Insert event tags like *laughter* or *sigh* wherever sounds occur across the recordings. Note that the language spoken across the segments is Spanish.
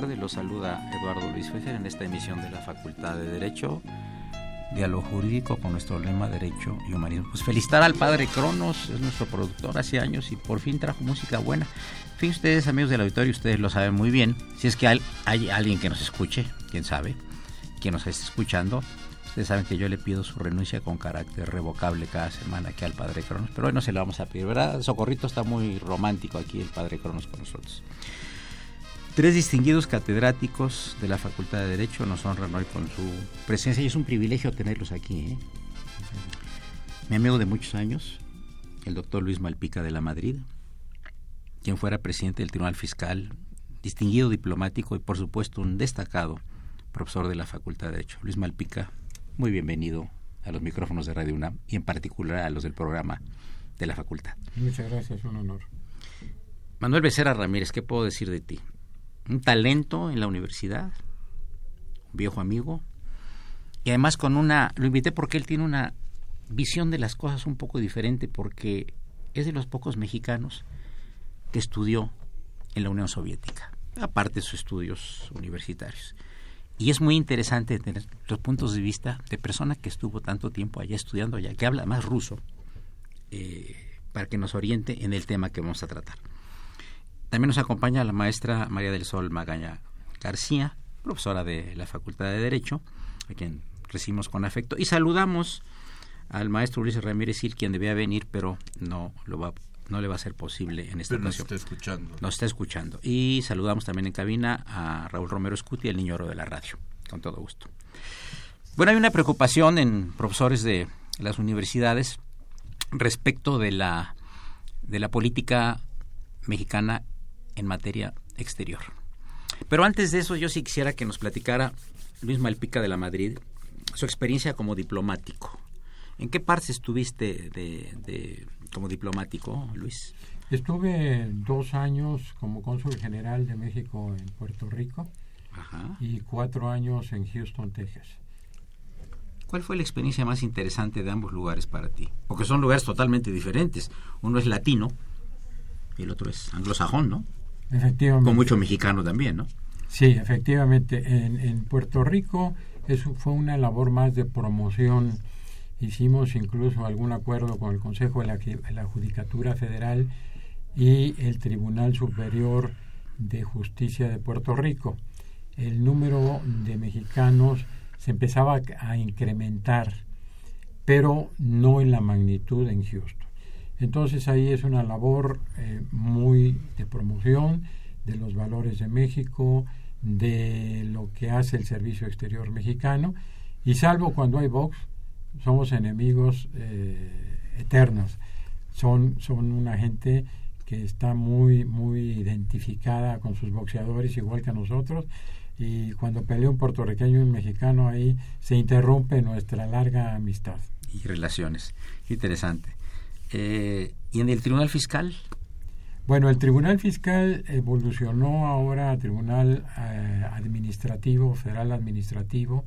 Tardes. Los saluda Eduardo Luis Fejer en esta emisión de la Facultad de Derecho, Diálogo Jurídico con nuestro lema Derecho y Humanismo. Pues felicitar al padre Cronos, es nuestro productor hace años y por fin trajo música buena. Fíjense ustedes, amigos del auditorio, ustedes lo saben muy bien. Si es que hay, hay alguien que nos escuche, quién sabe, quien nos esté escuchando, Ustedes saben que yo le pido su renuncia con carácter revocable cada semana aquí al Padre Cronos, pero hoy no se lo vamos a pedir, ¿verdad? Socorrito está muy romántico aquí el Padre Cronos con nosotros. Tres distinguidos catedráticos de la Facultad de Derecho nos honran hoy con su presencia y es un privilegio tenerlos aquí. ¿eh? Mi amigo de muchos años, el doctor Luis Malpica de la Madrid, quien fuera presidente del Tribunal Fiscal, distinguido diplomático y por supuesto un destacado profesor de la Facultad de Derecho. Luis Malpica, muy bienvenido a los micrófonos de Radio UNAM y en particular a los del programa de la facultad. Muchas gracias, un honor. Manuel Becerra Ramírez, ¿qué puedo decir de ti? Un talento en la universidad, un viejo amigo, y además con una, lo invité porque él tiene una visión de las cosas un poco diferente, porque es de los pocos mexicanos que estudió en la Unión Soviética, aparte de sus estudios universitarios. Y es muy interesante tener los puntos de vista de persona que estuvo tanto tiempo allá estudiando allá, que habla más ruso, eh, para que nos oriente en el tema que vamos a tratar. También nos acompaña la maestra María del Sol Magaña García, profesora de la Facultad de Derecho, a quien recibimos con afecto. Y saludamos al maestro Ulises Ramírez Gil, quien debía venir, pero no lo va no le va a ser posible en esta pero ocasión. Nos está escuchando. Nos está escuchando. Y saludamos también en cabina a Raúl Romero Scuti, el niño oro de la radio. Con todo gusto. Bueno, hay una preocupación en profesores de las universidades respecto de la, de la política mexicana en materia exterior. Pero antes de eso, yo sí quisiera que nos platicara Luis Malpica de la Madrid su experiencia como diplomático. ¿En qué parte estuviste de, como diplomático, Luis? Estuve dos años como cónsul general de México en Puerto Rico y cuatro años en Houston, Texas. ¿Cuál fue la experiencia más interesante de ambos lugares para ti? Porque son lugares totalmente diferentes. Uno es latino y el otro es anglosajón, ¿no? Efectivamente. Con mucho mexicano también, ¿no? Sí, efectivamente. En, en Puerto Rico eso fue una labor más de promoción. Hicimos incluso algún acuerdo con el Consejo de la, la Judicatura Federal y el Tribunal Superior de Justicia de Puerto Rico. El número de mexicanos se empezaba a incrementar, pero no en la magnitud en Houston. Entonces ahí es una labor eh, muy de promoción de los valores de México, de lo que hace el Servicio Exterior Mexicano, y salvo cuando hay Vox, somos enemigos eh, eternos. Son, son una gente que está muy, muy identificada con sus boxeadores, igual que nosotros, y cuando pelea un puertorriqueño y un mexicano, ahí se interrumpe nuestra larga amistad. Y relaciones. Interesante. Eh, ¿Y en el Tribunal Fiscal? Bueno, el Tribunal Fiscal evolucionó ahora a Tribunal eh, Administrativo, Federal Administrativo,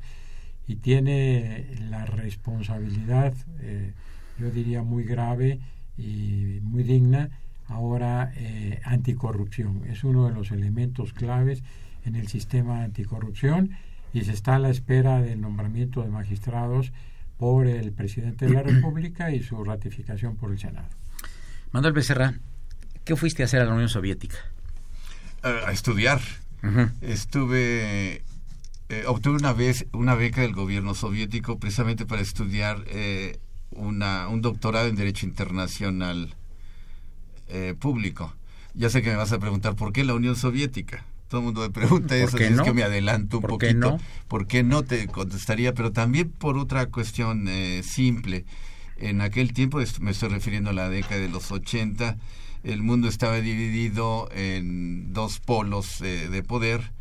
y tiene la responsabilidad, eh, yo diría muy grave y muy digna, ahora eh, anticorrupción. Es uno de los elementos claves en el sistema anticorrupción y se está a la espera del nombramiento de magistrados por el presidente de la República y su ratificación por el Senado. Manuel Becerra, ¿qué fuiste a hacer a la Unión Soviética? a estudiar. Estuve eh, obtuve una vez una beca del gobierno soviético precisamente para estudiar eh, una, un doctorado en Derecho Internacional eh, Público. Ya sé que me vas a preguntar, ¿por qué la Unión Soviética? Todo el mundo me pregunta eso, es que me adelanto un poquito. no? ¿Por qué no? Te contestaría, pero también por otra cuestión simple. En aquel tiempo, me estoy refiriendo a la década de los 80, el mundo estaba dividido en dos polos de poder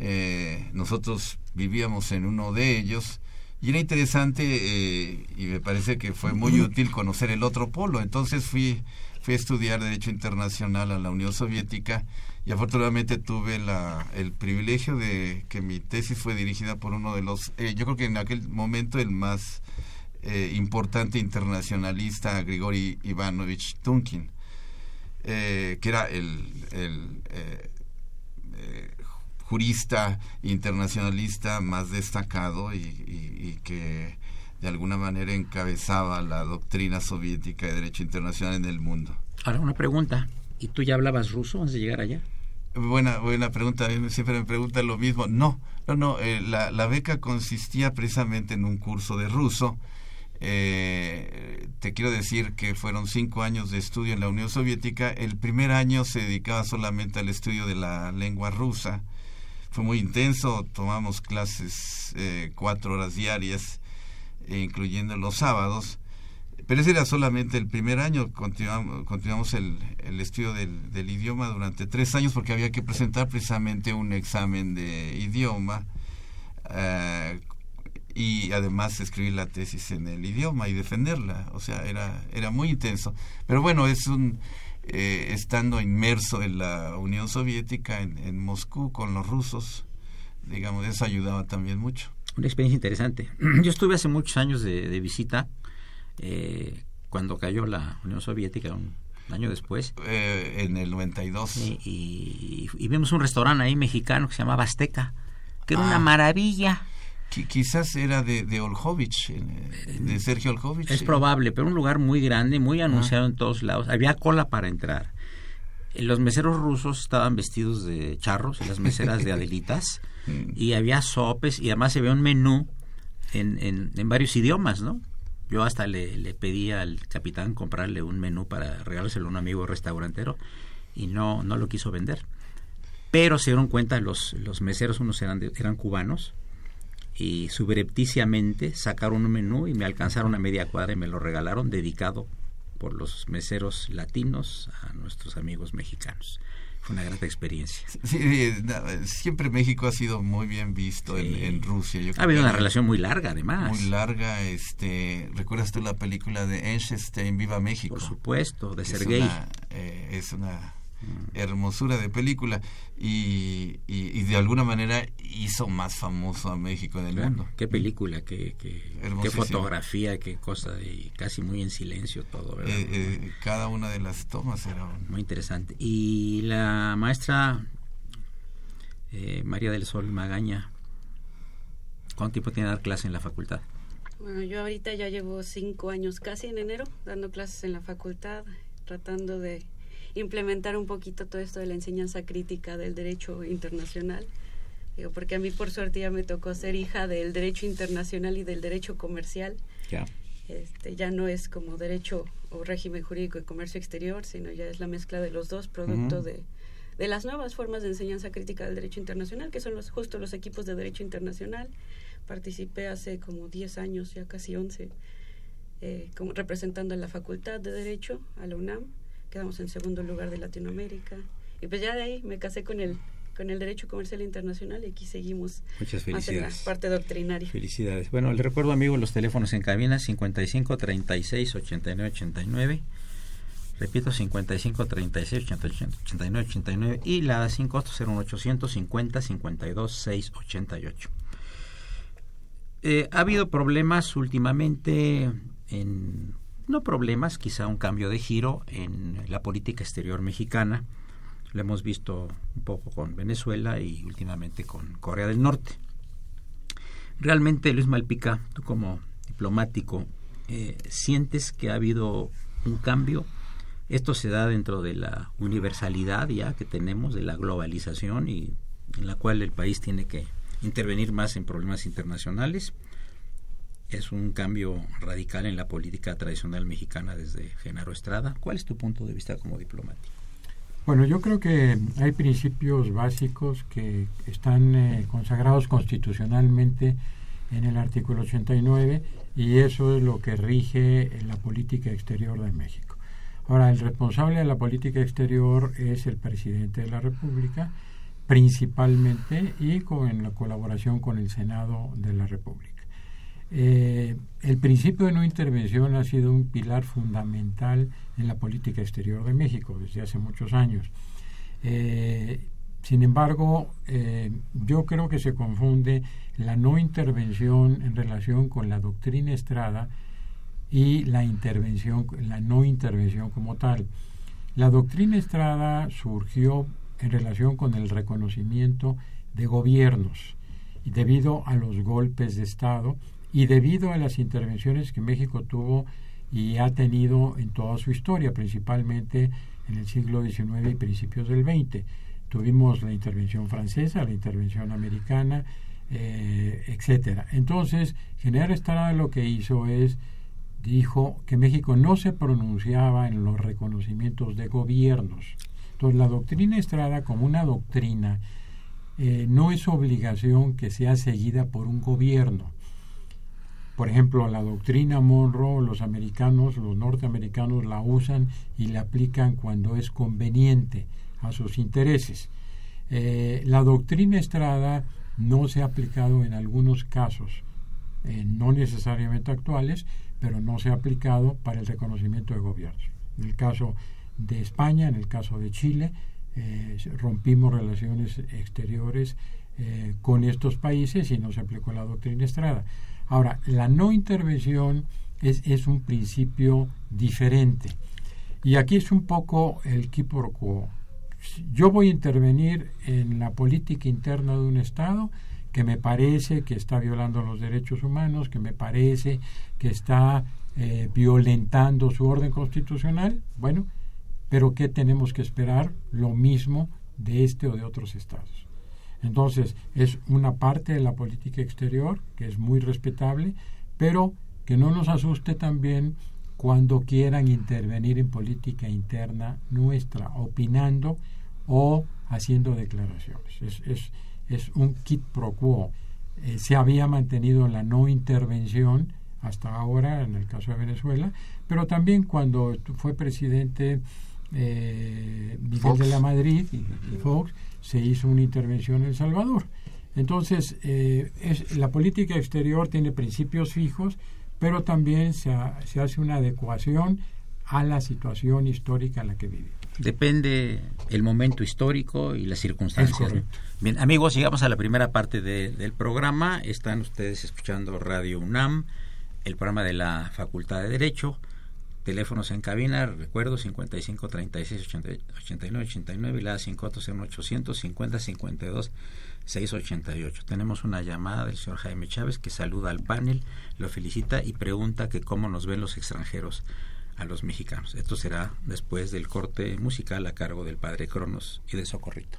eh, nosotros vivíamos en uno de ellos y era interesante eh, y me parece que fue muy útil conocer el otro polo. Entonces fui, fui a estudiar Derecho Internacional a la Unión Soviética y afortunadamente tuve el privilegio de que mi tesis fue dirigida por uno de los, eh, yo creo que en aquel momento el más importante internacionalista, Grigori Ivanovich Tunkin, que era el, el jurista internacionalista más destacado y, que de alguna manera encabezaba la doctrina soviética de derecho internacional en el mundo. Ahora una pregunta, ¿y tú ya hablabas ruso antes de llegar allá? Buena, buena pregunta, siempre me preguntan lo mismo. No, no, no, eh, la, la, beca consistía precisamente en un curso de ruso. Eh, te quiero decir que fueron cinco años de estudio en la Unión Soviética. El primer año se dedicaba solamente al estudio de la lengua rusa fue muy intenso, tomamos clases eh, cuatro horas diarias, eh, incluyendo los sábados, pero ese era solamente el primer año, continuamos, continuamos el, el estudio del, del, idioma durante tres años porque había que presentar precisamente un examen de idioma eh, y además escribir la tesis en el idioma y defenderla, o sea, era, era muy intenso. Pero bueno, es un eh, estando inmerso en la Unión Soviética, en, Moscú, con los rusos, digamos, eso ayudaba también mucho. Una experiencia interesante. *clears throat* Yo estuve hace muchos años de, visita, eh, cuando cayó la Unión Soviética, un año después. Eh, en el 92. Y, y, vimos un restaurante ahí mexicano que se llamaba Azteca, que era una ah. maravilla quizás era de, de Olhovich, de Sergio Olhovich. Es probable, pero un lugar muy grande, muy anunciado en todos lados. Había cola para entrar. Los meseros rusos estaban vestidos de charros y las meseras de *laughs* adelitas. Mm. y había sopes y además se veía un menú en, en, en varios idiomas, ¿no? Yo hasta le, le pedí al capitán comprarle un menú para regalárselo a un amigo restaurantero y no, no lo quiso vender. Pero se dieron cuenta los, los meseros, unos eran, eran cubanos, y subrepticiamente sacaron un menú y me alcanzaron a media cuadra y me lo regalaron dedicado por los meseros latinos a nuestros amigos mexicanos. Fue una gran experiencia. siempre México ha sido muy bien visto en, Rusia. ha habido una relación muy larga, además. Muy larga. Este, ¿Recuerdas tú la película de Einstein, Viva México? Por supuesto, de Sergei. Eh, es una hermosura de película y, y, de alguna manera hizo más famoso a México en el mundo. Qué película, qué, qué, fotografía, qué cosa, y casi muy en silencio todo. Eh, eh, cada una de las tomas era muy interesante. Y la maestra eh, María del Sol Magaña, ¿cuánto tiempo tiene dar clase en la facultad? Bueno, yo ahorita ya llevo cinco años casi en enero dando clases en la facultad, tratando de implementar un poquito todo esto de la enseñanza crítica del derecho internacional. Digo, porque a mí por suerte ya me tocó ser hija del derecho internacional y del derecho comercial. Ya. Este, ya no es como derecho o régimen jurídico de comercio exterior, sino ya es la mezcla de los dos, producto de, de las nuevas formas de enseñanza crítica del derecho internacional, que son los, justo los equipos de derecho internacional. Participé hace como 10 años, ya casi 11, eh, como representando a la Facultad de Derecho, a la UNAM, quedamos en segundo lugar de Latinoamérica. Y pues ya de ahí me casé con el con el derecho comercial internacional y aquí seguimos Muchas felicidades. la parte doctrinaria. Felicidades. Bueno, le recuerdo, amigos, los teléfonos en cabina 55 36 89 89. Repito, 55 36 89 89 y la sin costo 01850 52 688. Eh, ha habido problemas últimamente en no problemas, quizá un cambio de giro en la política exterior mexicana. Lo hemos visto un poco con Venezuela y últimamente con Corea del Norte. Realmente, Luis Malpica, tú como diplomático, eh, ¿sientes que ha habido un cambio? Esto se da dentro de la universalidad ya que tenemos, de la globalización y en la cual el país tiene que intervenir más en problemas internacionales es un cambio radical en la política tradicional mexicana desde Genaro Estrada. ¿Cuál es tu punto de vista como diplomático? Bueno, yo creo que hay principios básicos que están eh, consagrados constitucionalmente en el artículo 89 y eso es lo que rige la política exterior de México. Ahora, el responsable de la política exterior es el presidente de la República, principalmente y con la colaboración con el Senado de la República. Eh, el principio de no intervención ha sido un pilar fundamental en la política exterior de México desde hace muchos años. Eh, sin embargo, eh, yo creo que se confunde la no intervención en relación con la doctrina Estrada y la intervención, la no intervención como tal. La doctrina Estrada surgió en relación con el reconocimiento de gobiernos y debido a los golpes de Estado y debido a las intervenciones que México tuvo y ha tenido en toda su historia, principalmente en el siglo XIX y principios del XX. Tuvimos la intervención francesa, la intervención americana, eh, etcétera. Entonces, General Estrada lo que hizo es dijo que México no se pronunciaba en los reconocimientos de gobiernos. Entonces, la doctrina Estrada, como una doctrina, eh, no es obligación que sea seguida por un gobierno. Por ejemplo, la doctrina Monroe, los americanos, los norteamericanos la usan y la aplican cuando es conveniente a sus intereses. Eh, la doctrina Estrada no se ha aplicado en algunos casos, eh, no necesariamente actuales, pero no se ha aplicado para el reconocimiento de gobiernos. En el caso de España, en el caso de Chile, eh, rompimos relaciones exteriores con estos países y no se aplicó la doctrina Estrada. Ahora, la no intervención es, es un principio diferente. Y aquí es un poco el qui por quo. Yo voy a intervenir en la política interna de un Estado que me parece que está violando los derechos humanos, que me parece que está eh, violentando su orden constitucional. Bueno, pero ¿qué tenemos que esperar? Lo mismo de este o de otros estados. Entonces, es una parte de la política exterior que es muy respetable, pero que no nos asuste también cuando quieran intervenir en política interna nuestra, opinando o haciendo declaraciones. Es, es, es un kit pro quo. Eh, se había mantenido la no intervención hasta ahora en el caso de Venezuela, pero también cuando fue presidente eh, Miguel de la Madrid y, Fox, se hizo una intervención en El Salvador. Entonces, eh, es, la política exterior tiene principios fijos, pero también se, se, hace una adecuación a la situación histórica en la que vive. Depende el momento histórico y las circunstancias. Bien, amigos, llegamos a la primera parte del programa. Están ustedes escuchando Radio UNAM, el programa de la Facultad de Derecho. Teléfonos en cabina, recuerdo 55 36 89 89 y la 540 800 50 52 688. Tenemos una llamada del señor Jaime Chávez que saluda al panel, lo felicita y pregunta que cómo nos ven los extranjeros a los mexicanos. Esto será después del corte musical a cargo del padre Cronos y de Socorrito.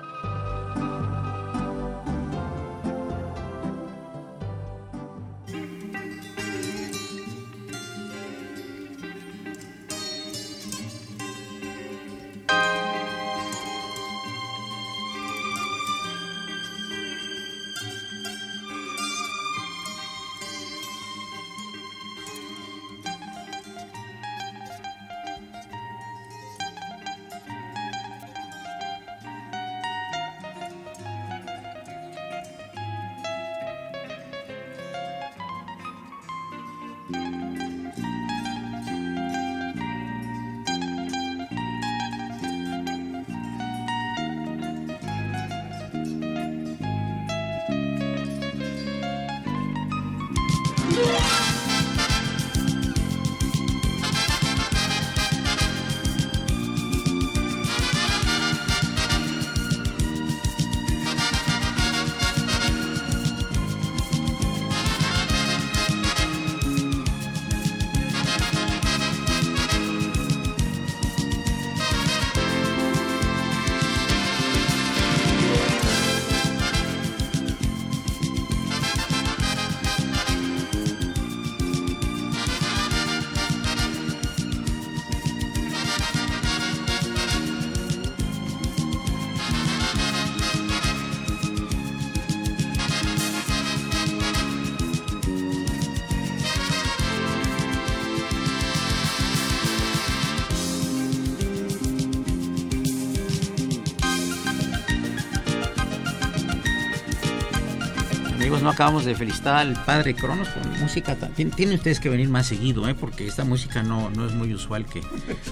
No acabamos de felicitar al padre Cronos con música. Tienen ustedes que venir más seguido, ¿eh? porque esta música no, no es muy usual que,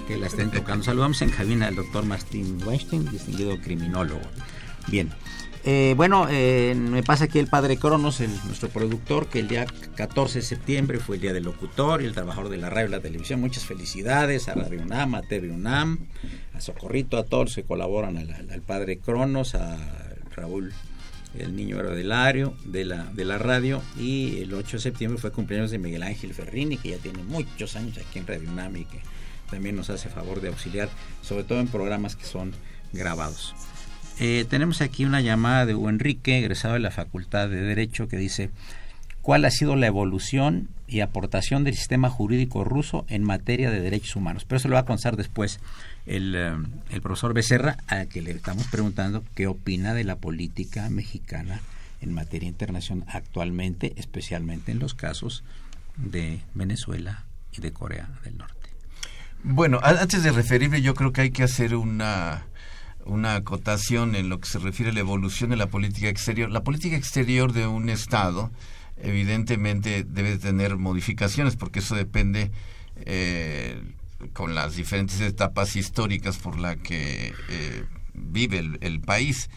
que la estén tocando. Saludamos en cabina al doctor Martín Weinstein, distinguido criminólogo. Bien. Eh, bueno, eh, me pasa aquí el padre Cronos, el, nuestro productor, que el día 14 de septiembre fue el día del locutor y el trabajador de la radio y la televisión. Muchas felicidades a Radio UNAM, a TV UNAM, a Socorrito, a todos los que colaboran, al padre Cronos, a Raúl el niño era de la, de la radio, y el 8 de septiembre fue cumpleaños de Miguel Ángel Ferrini, que ya tiene muchos años aquí en Radio UNAM y que también nos hace favor de auxiliar, sobre todo en programas que son grabados. Eh, tenemos aquí una llamada de Hugo Enrique, egresado de la Facultad de Derecho, que dice, ¿cuál ha sido la evolución y aportación del sistema jurídico ruso en materia de derechos humanos? Pero eso lo va a contar después el, eh, el profesor Becerra, a que le estamos preguntando qué opina de la política mexicana en materia internacional actualmente, especialmente en los casos de Venezuela y de Corea del Norte. Bueno, antes de referirme, yo creo que hay que hacer una, una acotación en lo que se refiere a la evolución de la política exterior. La política exterior de un Estado, evidentemente, debe tener modificaciones, porque eso depende eh, con las diferentes etapas históricas por la que eh, vive el, país.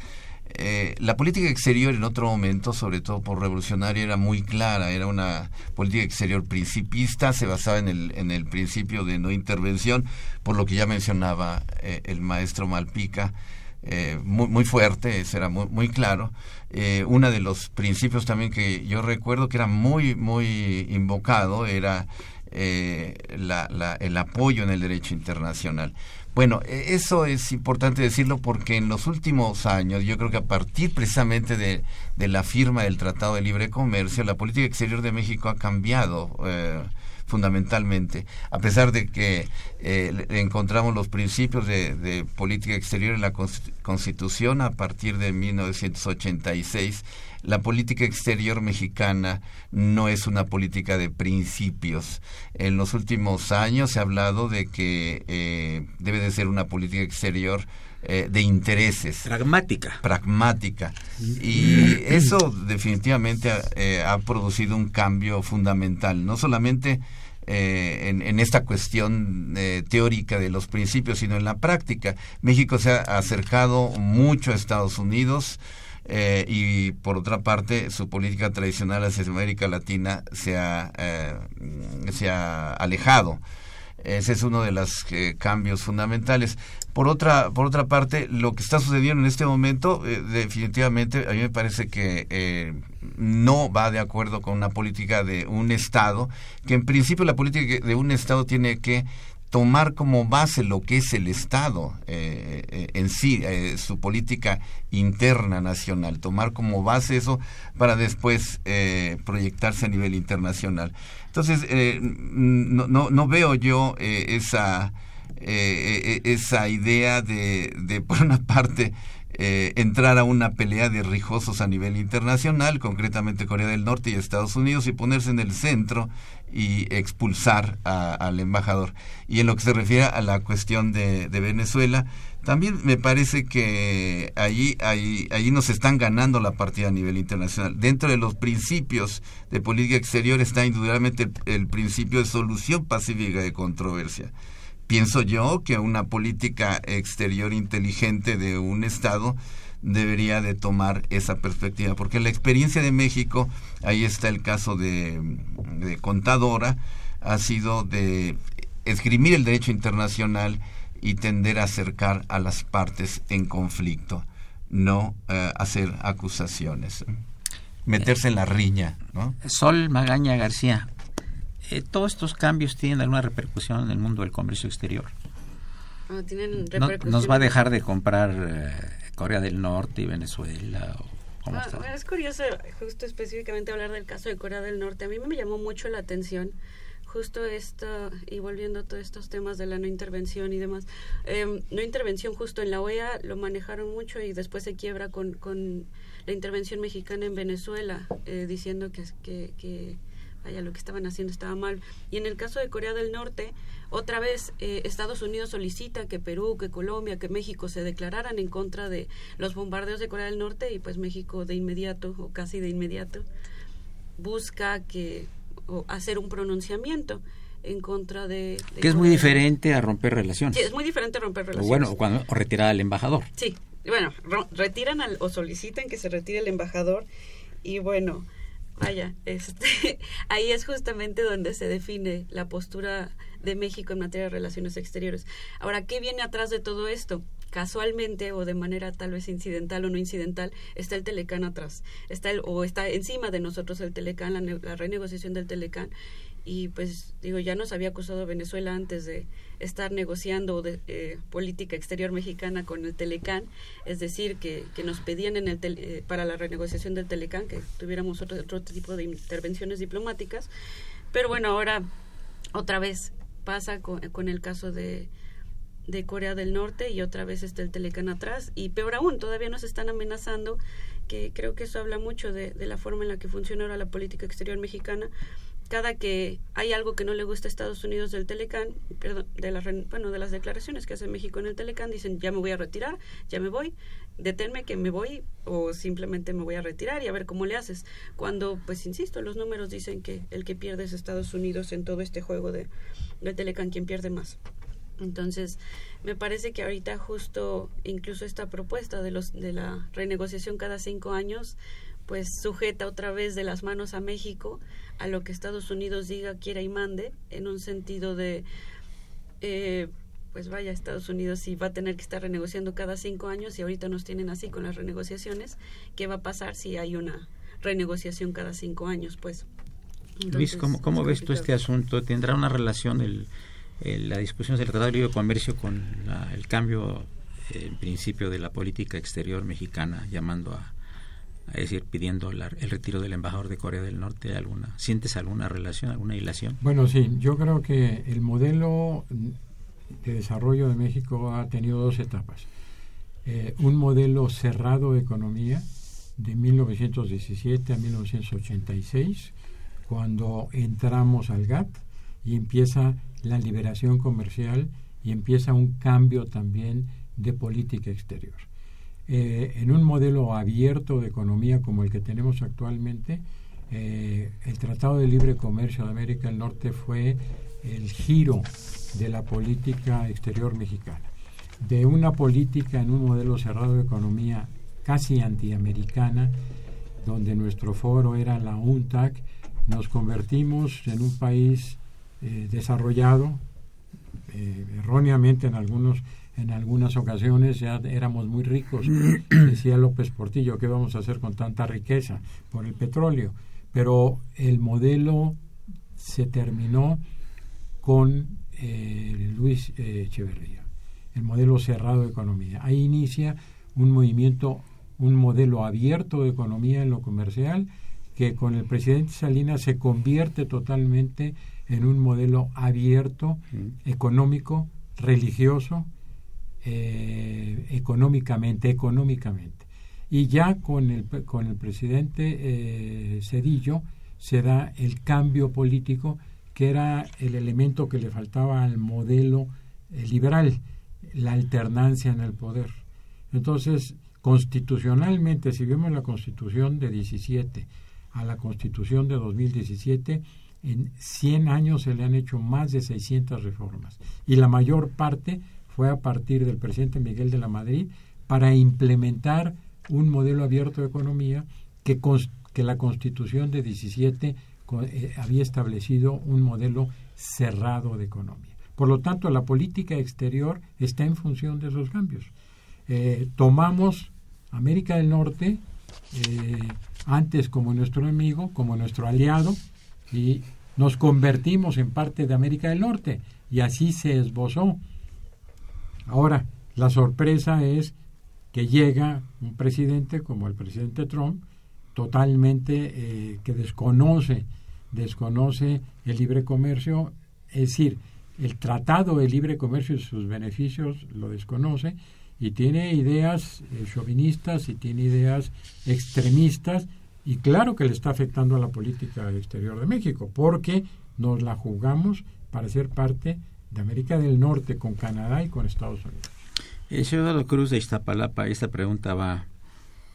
Eh, la política exterior en otro momento, sobre todo por revolucionaria, era muy clara, era una política exterior principista, se basaba en el, en el principio de no intervención, por lo que ya mencionaba eh, el maestro Malpica, muy, muy fuerte, eso era muy, muy claro. uno de los principios también que yo recuerdo que era muy, muy invocado era eh, la, el apoyo en el derecho internacional. Bueno, e, eso es importante decirlo porque en los últimos años, yo creo que a partir precisamente de, la firma del Tratado de Libre Comercio, la política exterior de México ha cambiado. Eh, fundamentalmente, a pesar de que eh, encontramos los principios de, política exterior en la Constitución a partir de 1986, la política exterior mexicana no es una política de principios. En los últimos años se ha hablado de que eh, debe de ser una política exterior eh, de intereses. Pragmática. Pragmática. Y *clears throat* eso definitivamente eh, ha producido un cambio fundamental, no solamente en, en, esta cuestión teórica de los principios, sino en la práctica. México se ha acercado mucho a Estados Unidos, eh, y por otra parte su política tradicional hacia América Latina se ha, eh, se ha alejado. Ese es uno de los eh, cambios fundamentales. Por otra, por otra parte, lo que está sucediendo en este momento, definitivamente, a mí me parece que no va de acuerdo con una política de un Estado, que en principio la política de un Estado tiene que tomar como base lo que es el Estado eh, eh, en sí, eh, su política interna nacional, tomar como base eso para después proyectarse a nivel internacional. Entonces, no, no, no, veo yo esa, esa idea de, de, por una parte, entrar a una pelea de rijosos a nivel internacional, concretamente Corea del Norte y Estados Unidos, y ponerse en el centro y expulsar al embajador. Y en lo que se refiere a la cuestión de, Venezuela, También me parece que allí, allí, allí nos están ganando la partida a nivel internacional. Dentro de los principios de política exterior está indudablemente el, principio de solución pacífica de controversia. Pienso yo que una política exterior inteligente de un Estado debería de tomar esa perspectiva, porque la experiencia de México, ahí está el caso de, Contadora, ha sido de esgrimir el derecho internacional y tender a acercar a las partes en conflicto, no eh, hacer acusaciones, meterse en la riña. Sol Magaña García, eh, ¿todos estos cambios tienen alguna repercusión en el mundo del comercio exterior? Ah, ¿tienen ¿Nos va a dejar de comprar eh, Corea del Norte y Venezuela? ¿Cómo ah, es curioso justo específicamente hablar del caso de Corea del Norte. A mí me llamó mucho la atención justo esto, y volviendo a todos estos temas de la no intervención y demás, em, no intervención justo en la OEA lo manejaron mucho y después se quiebra con, con la intervención mexicana en Venezuela, eh, diciendo que, que, que vaya, lo que estaban haciendo estaba mal. Y en el caso de Corea del Norte, otra vez eh, Estados Unidos solicita que Perú, que Colombia, que México se declararan en contra de los bombardeos de Corea del Norte y pues México de inmediato o casi de inmediato busca que o hacer un pronunciamiento en contra de... que es muy diferente a romper relaciones. Sí, es muy diferente a romper relaciones. O bueno, cuando, o retirar al embajador. Sí, bueno, retiran al, o solicitan que se retire el embajador y bueno, vaya, este, *laughs* ahí es justamente donde se define la postura de México en materia de relaciones exteriores. Ahora, ¿qué viene atrás de todo esto? casualmente o de manera tal vez incidental o no incidental, está el Telecán atrás, está el, o está encima de nosotros el Telecán, la, renegociación del Telecán. Y pues digo, ya nos había acusado Venezuela antes de estar negociando de, eh, política exterior mexicana con el Telecán, es decir, que, que nos pedían en el eh, para la renegociación del Telecán que tuviéramos otro, otro tipo de intervenciones diplomáticas. Pero bueno, ahora otra vez pasa con, el caso de, de Corea del Norte y otra vez está el Telecán atrás y peor aún, todavía nos están amenazando, que creo que eso habla mucho de, de, la forma en la que funciona ahora la política exterior mexicana. Cada que hay algo que no le gusta a Estados Unidos del Telecán, perdón, de, la, bueno, de las declaraciones que hace México en el Telecán, dicen ya me voy a retirar, ya me voy, deténme que me voy o simplemente me voy a retirar y a ver cómo le haces. Cuando, pues insisto, los números dicen que el que pierde es Estados Unidos en todo este juego de, de Telecán, quien pierde más. Entonces, me parece que ahorita justo incluso esta propuesta de los de la renegociación cada cinco años, pues sujeta otra vez de las manos a México a lo que Estados Unidos diga, quiera y mande, en un sentido de, eh, pues vaya, Estados Unidos sí va a tener que estar renegociando cada cinco años y ahorita nos tienen así con las renegociaciones, ¿qué va a pasar si hay una renegociación cada cinco años? Pues. Luis, ¿cómo, cómo ves tú este asunto? ¿Tendrá una relación el la discusión del Tratado de Libre Comercio con el cambio eh, en principio de la política exterior mexicana, llamando a, a decir, pidiendo el retiro del embajador de Corea del Norte, alguna, ¿sientes alguna relación, alguna ilación? Bueno, sí, yo creo que el modelo de desarrollo de México ha tenido dos etapas. Eh, un modelo cerrado de economía de 1917 a 1986, cuando entramos al GATT y empieza la liberación comercial y empieza un cambio también de política exterior. Eh, en un modelo abierto de economía como el que tenemos actualmente, eh, el Tratado de Libre Comercio de América del Norte fue el giro de la política exterior mexicana. De una política en un modelo cerrado de economía casi antiamericana, donde nuestro foro era la UNTAC, nos convertimos en un país eh, desarrollado eh, erróneamente en algunos en algunas ocasiones ya éramos muy ricos *clears throat* decía López Portillo qué vamos a hacer con tanta riqueza por el petróleo. Pero el modelo se terminó con eh, Luis Echeverría el modelo cerrado de economía. Ahí inicia un movimiento un modelo abierto de economía en lo comercial que con el presidente Salinas se convierte totalmente en un modelo abierto, mm. económico, religioso, eh, económicamente, económicamente. Y ya con el, con el presidente eh, Cedillo se da el cambio político que era el elemento que le faltaba al modelo eh, liberal la alternancia en el poder. Entonces, constitucionalmente, si vemos la constitución de 17 a la constitución de 2017, en 100 años se le han hecho más de 600 reformas y la mayor parte fue a partir del presidente Miguel de la Madrid para implementar un modelo abierto de economía que, que la constitución de 17 eh, había establecido un modelo cerrado de economía. Por lo tanto, la política exterior está en función de esos cambios. Eh, tomamos América del Norte eh, antes como nuestro enemigo, como nuestro aliado, y nos convertimos en parte de América del Norte, y así se esbozó. Ahora, la sorpresa es que llega un presidente como el presidente Trump, totalmente eh, que desconoce, desconoce el libre comercio, es decir, el tratado de libre comercio y sus beneficios lo desconoce y tiene ideas eh, chauvinistas y tiene ideas extremistas y claro que le está afectando a la política exterior de México porque nos la jugamos para ser parte de América del Norte con Canadá y con Estados Unidos. El señor Cruz de Iztapalapa, esta pregunta va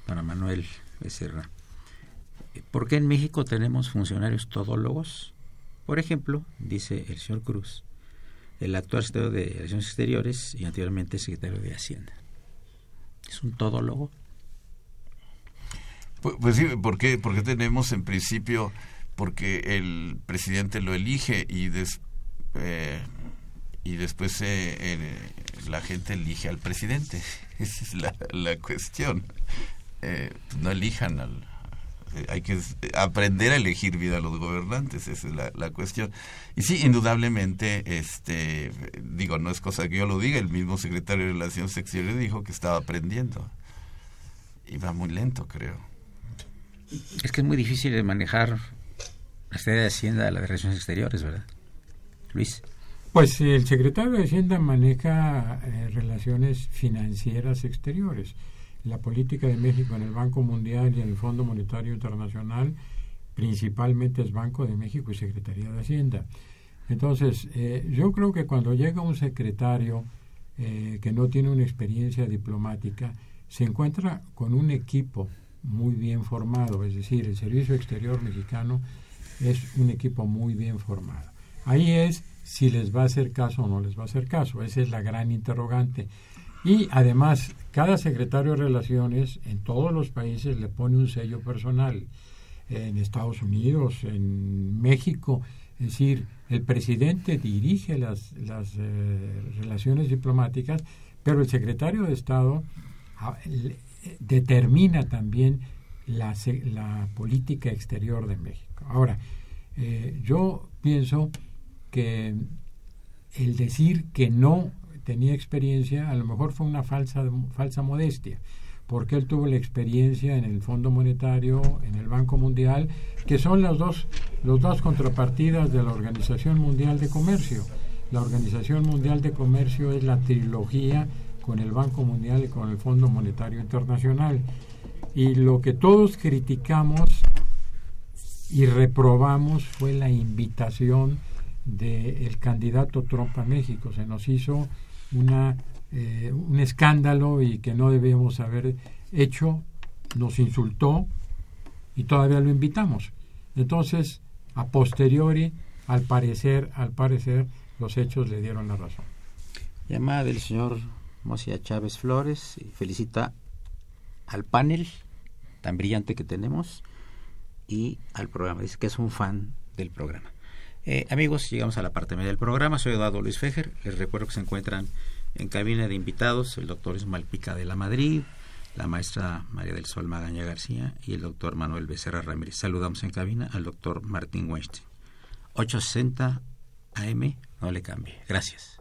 para Manuel Becerra. ¿Por qué en México tenemos funcionarios todólogos? Por ejemplo, dice el señor Cruz, el actual secretario de Relaciones Exteriores y anteriormente secretario de Hacienda. ¿Es un todólogo? Pues, pues sí, ¿por qué? porque tenemos en principio, porque el presidente lo elige y, eh, y después eh, la gente elige al presidente. *laughs* Esa es la, la cuestión. Eh, no elijan al, eh, hay que aprender a elegir vida a los gobernantes, esa es la, cuestión. Y sí, indudablemente, este, digo, no es cosa que yo lo diga, el mismo secretario de Relaciones Exteriores dijo que estaba aprendiendo. Y va muy lento, creo. Es que es muy difícil de manejar la sede de Hacienda de las Relaciones Exteriores, ¿verdad? Luis. Pues el secretario de Hacienda maneja eh, relaciones financieras exteriores la política de México en el Banco Mundial y en el Fondo Monetario Internacional principalmente es Banco de México y Secretaría de Hacienda. Entonces, eh, yo creo que cuando llega un secretario eh, que no tiene una experiencia diplomática, se encuentra con un equipo muy bien formado, es decir, el Servicio Exterior Mexicano es un equipo muy bien formado. Ahí es si les va a hacer caso o no les va a hacer caso, esa es la gran interrogante. Y además, cada secretario de Relaciones en todos los países le pone un sello personal. En Estados Unidos, en México, es decir, el presidente dirige las, las eh, relaciones diplomáticas, pero el secretario de Estado ah, determina también la, la, política exterior de México. Ahora, eh, yo pienso que el decir que no tenía experiencia, a lo mejor fue una falsa, falsa modestia, porque él tuvo la experiencia en el Fondo Monetario, en el Banco Mundial, que son las dos, los dos contrapartidas de la Organización Mundial de Comercio. La Organización Mundial de Comercio es la trilogía con el Banco Mundial y con el Fondo Monetario Internacional. Y lo que todos criticamos y reprobamos fue la invitación del candidato Trump a México. Se nos hizo una, eh, un escándalo y que no debíamos haber hecho, nos insultó y todavía lo invitamos. Entonces, a posteriori, al parecer, al parecer, los hechos le dieron la razón. Llamada del señor Mosia Chávez Flores y felicita al panel tan brillante que tenemos y al programa. Dice que es un fan del programa. Eh, amigos, llegamos a la parte media del programa. Soy Eduardo Luis Fejer. Les recuerdo que se encuentran en cabina de invitados el doctor Ismael Pica de la Madrid, la maestra María del Sol Magaña García y el doctor Manuel Becerra Ramírez. Saludamos en cabina al doctor Martín Weinstein. 860 AM, no le cambie. Gracias.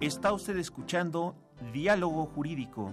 Está usted escuchando Diálogo Jurídico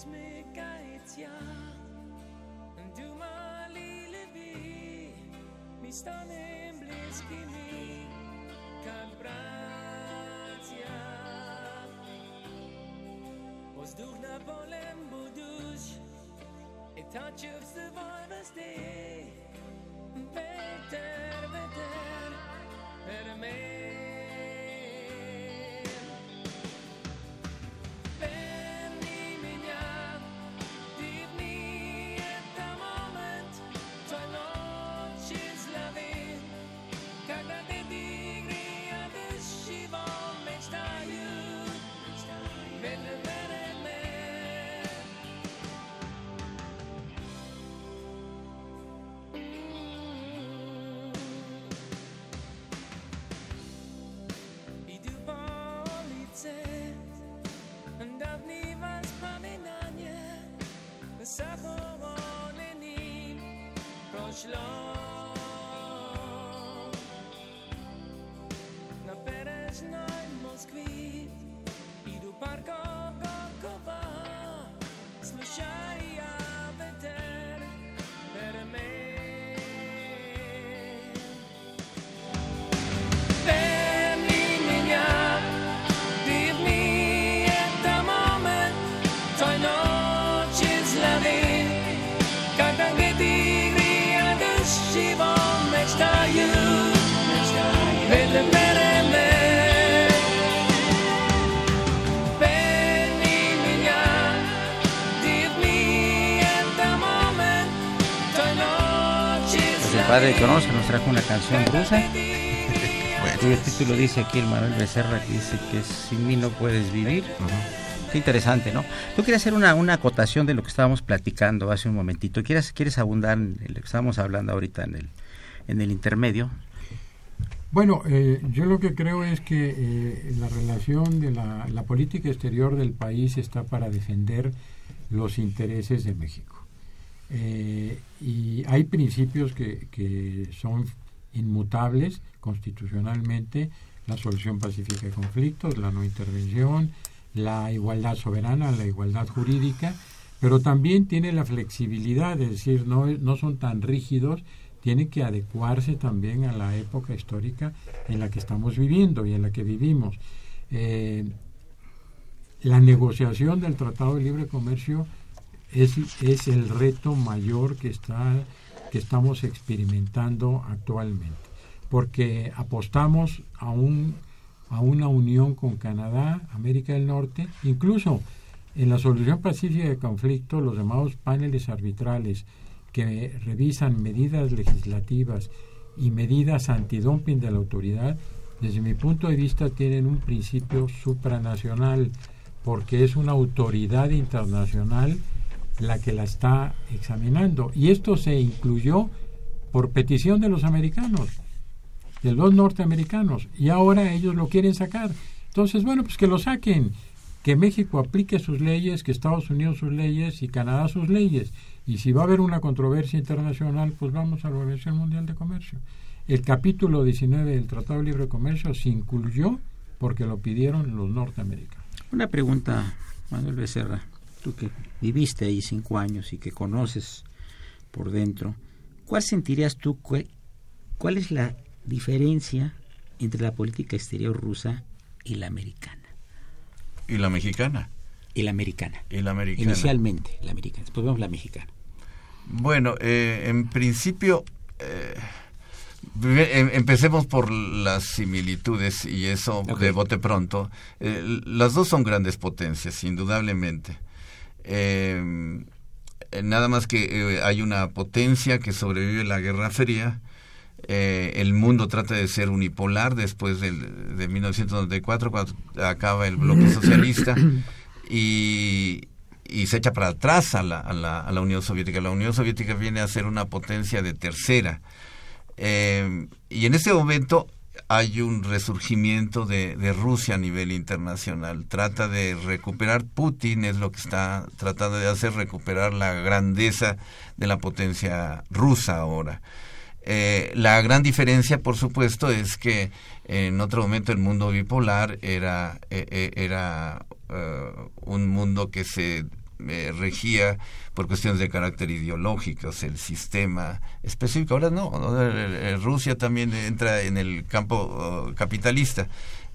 smycka ett jag Du ma lille vi Mistan en bliski mi Kak Os Pozduh na polem buduš E tačev se vorvesti Veter, veter, per me padre Cronos nos trajo una canción rusa *laughs* cuyo título dice aquí el Manuel Becerra que dice que sin mí no puedes vivir. Qué interesante, ¿no? Yo quería hacer una, una acotación de lo que estábamos platicando hace un momentito. ¿Quieres, quieres abundar en lo que estábamos hablando ahorita en el, en el intermedio? Bueno, eh, yo lo que creo es que eh, la relación de la, la política exterior del país está para defender los intereses de México. Eh, y hay principios que, que son inmutables constitucionalmente, la solución pacífica de conflictos, la no intervención, la igualdad soberana, la igualdad jurídica, pero también tiene la flexibilidad, es decir, no, no son tan rígidos, tiene que adecuarse también a la época histórica en la que estamos viviendo y en la que vivimos. Eh, la negociación del Tratado de Libre Comercio es, es el reto mayor que, está, que estamos experimentando actualmente, porque apostamos a, un, a una unión con Canadá, América del Norte, incluso en la solución pacífica de conflicto, los llamados paneles arbitrales que revisan medidas legislativas y medidas antidumping de la autoridad, desde mi punto de vista tienen un principio supranacional, porque es una autoridad internacional la que la está examinando. Y esto se incluyó por petición de los americanos, de los norteamericanos, y ahora ellos lo quieren sacar. Entonces, bueno, pues que lo saquen, que México aplique sus leyes, que Estados Unidos sus leyes y Canadá sus leyes. Y si va a haber una controversia internacional, pues vamos a la Organización Mundial de Comercio. El capítulo 19 del Tratado de Libre Comercio se incluyó porque lo pidieron los norteamericanos. Una pregunta, Manuel Becerra, tú que viviste ahí cinco años y que conoces por dentro, ¿cuál sentirías tú, cuál, cuál es la diferencia entre la política exterior rusa y la americana? ¿Y la mexicana? Y la americana. Y la americana. Inicialmente la americana, después vemos la mexicana. Bueno, eh, en principio, eh, Em- Empecemos por las similitudes y eso Ok. de bote pronto. Eh, las dos son grandes potencias, indudablemente. Eh, nada más que eh, hay una potencia que sobrevive la Guerra Fría. Eh, el mundo trata de ser unipolar después del, de 1994, cuando acaba el bloque *coughs* socialista, y, y se echa para atrás a la, a, la, a la Unión Soviética. La Unión Soviética viene a ser una potencia de tercera. Eh, y en este momento hay un resurgimiento de, Rusia a nivel internacional. Trata de recuperar, Putin es lo que está tratando de hacer, recuperar la grandeza de la potencia rusa ahora. Eh, la gran diferencia, por supuesto, es que en otro momento el mundo bipolar era, eh, era uh, un mundo que se eh, regía por cuestiones de carácter ideológicos, el sistema específico. Ahora no, ¿no? Rusia también entra en el campo uh, capitalista.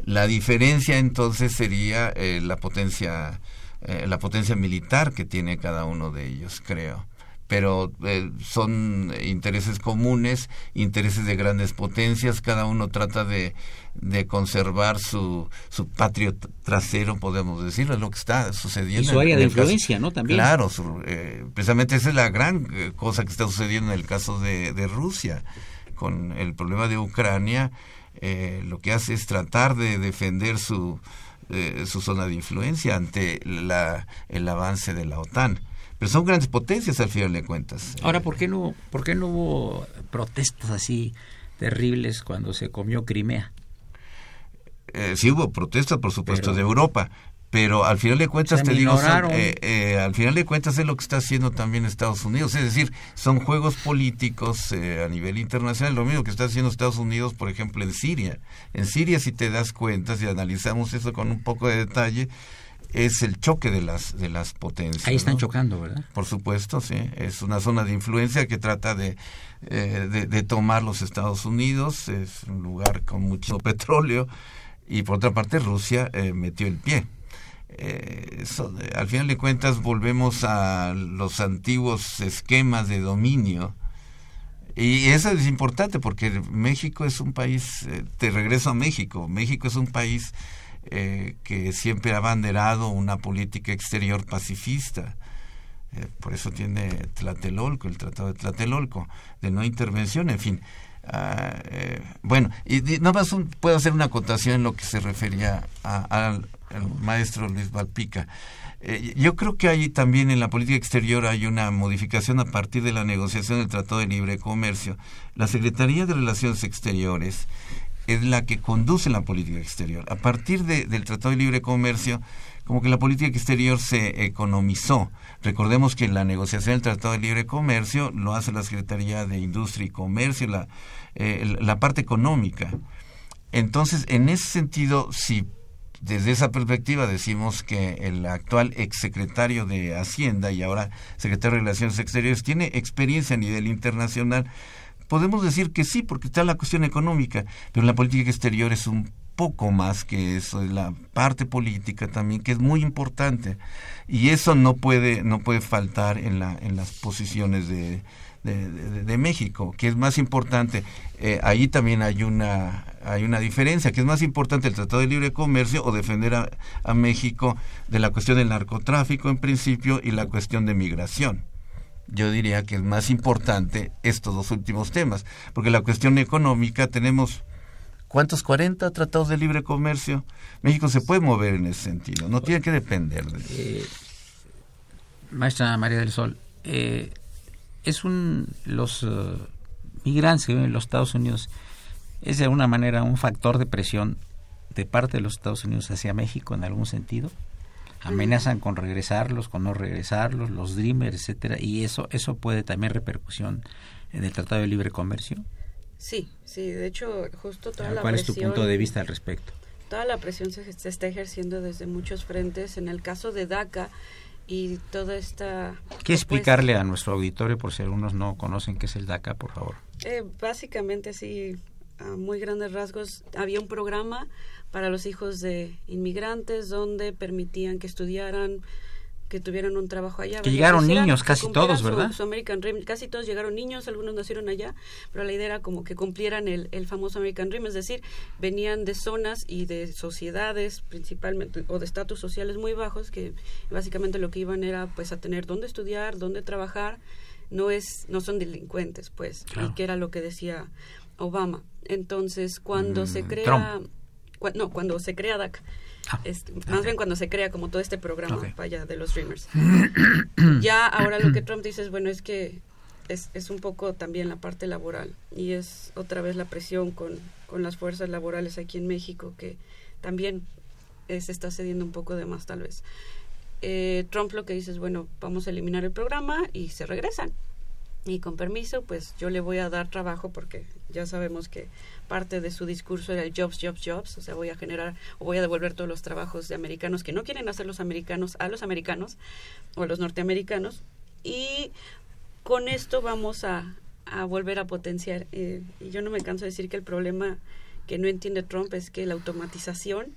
La diferencia entonces sería eh, la potencia eh, la potencia militar que tiene cada uno de ellos, creo pero eh, son intereses comunes, intereses de grandes potencias, cada uno trata de, de conservar su, su patrio trasero, podemos decirlo, es lo que está sucediendo. Y su área de influencia, ¿no? También. Claro, su, eh, precisamente esa es la gran eh, cosa que está sucediendo en el caso de, de Rusia, con el problema de Ucrania, eh, lo que hace es tratar de defender su, eh, su zona de influencia ante la, el avance de la OTAN pero son grandes potencias al final de cuentas. Ahora, ¿por qué no, por qué no hubo protestas así terribles cuando se comió Crimea? Eh, sí hubo protestas, por supuesto, pero, de Europa, pero al final de cuentas te digo, son, eh, eh, al final de cuentas es lo que está haciendo también Estados Unidos, es decir, son juegos políticos eh, a nivel internacional, lo mismo que está haciendo Estados Unidos, por ejemplo, en Siria. En Siria, si te das cuenta, si analizamos eso con un poco de detalle, es el choque de las de las potencias. Ahí están ¿no? chocando, ¿verdad? Por supuesto, sí. Es una zona de influencia que trata de, eh, de, de, tomar los Estados Unidos. Es un lugar con mucho *laughs* petróleo. Y por otra parte, Rusia eh, metió el pie. Eh, eso, al final de cuentas, volvemos a los antiguos esquemas de dominio. Y eso es importante porque México es un país, eh, te regreso a México, México es un país eh, que siempre ha abanderado una política exterior pacifista. Eh, por eso tiene Tlatelolco, el Tratado de Tlatelolco, de no intervención, en fin. Uh, eh, bueno, y, no más un, puedo hacer una acotación en lo que se refería a, al, maestro Luis Valpica. Eh, yo creo que hay también en la política exterior hay una modificación a partir de la negociación del Tratado de Libre Comercio. La Secretaría de Relaciones Exteriores es la que conduce la política exterior. A partir de, del Tratado de Libre Comercio, como que la política exterior se economizó. Recordemos que la negociación del Tratado de Libre Comercio lo hace la Secretaría de Industria y Comercio, la, eh, la parte económica. Entonces, en ese sentido, si desde esa perspectiva decimos que el actual exsecretario de Hacienda y ahora secretario de Relaciones Exteriores tiene experiencia a nivel internacional, podemos decir que sí, porque está la cuestión económica, pero la política exterior es un poco más que eso, es la parte política también, que es muy importante. Y eso no puede, no puede faltar en, la, en las posiciones de, de, México, que es más importante. Eh, ahí también hay una, hay una diferencia, que es más importante el Tratado de Libre Comercio o defender a, a México de la cuestión del narcotráfico en principio y la cuestión de migración yo diría que es más importante estos dos últimos temas, porque la cuestión económica tenemos ¿cuántos 40 tratados de libre comercio? México se puede mover en ese sentido, no tiene que depender de eh, Maestra María del Sol, eh, es un los uh, migrantes que viven en los Estados Unidos es de alguna manera un factor de presión de parte de los Estados Unidos hacia México en algún sentido amenazan con regresarlos, con no regresarlos, los Dreamers, etcétera, y eso eso puede también repercusión en el Tratado de Libre Comercio. Sí, sí, de hecho, justo toda ¿Cuál la ¿Cuál es tu punto de vista al respecto? Toda la presión se, se, está ejerciendo desde muchos frentes. En el caso de DACA y toda esta... ¿Qué explicarle a nuestro auditorio, por si algunos no conocen qué es el DACA, por favor? Eh, básicamente, sí, a muy grandes rasgos, había un programa para los hijos de inmigrantes donde permitían que estudiaran que tuvieran un trabajo allá. Que llegaron niños, casi todos, su- ¿verdad? su American Dream. Casi todos llegaron niños, algunos nacieron allá, pero la idea era como que cumplieran el, el famoso American Dream, es decir, venían de zonas y de sociedades principalmente, o de estatus sociales muy bajos, que básicamente lo que iban era pues a tener dónde estudiar, dónde trabajar, no es no son delincuentes, pues, Claro. y que era lo que decía Obama. Entonces, cuando Mm, se crea Trump. No, cuando se crea DACA. Ah, Este, más bien cuando se crea como todo este programa Ok. vaya de los Dreamers. *clears throat* ya ahora lo que Trump dice es, bueno, es que es, es un poco también la parte laboral y es otra vez la presión con, con las fuerzas laborales aquí en México que también eh, se está cediendo un poco de más tal vez. Eh, Trump lo que dice es, bueno, vamos a eliminar el programa y se regresan. Y con permiso, pues yo le voy a dar trabajo porque ya sabemos que parte de su discurso era el jobs, jobs, jobs. O sea, voy a generar o voy a devolver todos los trabajos de americanos que no quieren hacer los americanos a los americanos o a los norteamericanos. Y con esto vamos a, a volver a potenciar. eh, y yo no me canso de decir que el problema que no entiende Trump es que la automatización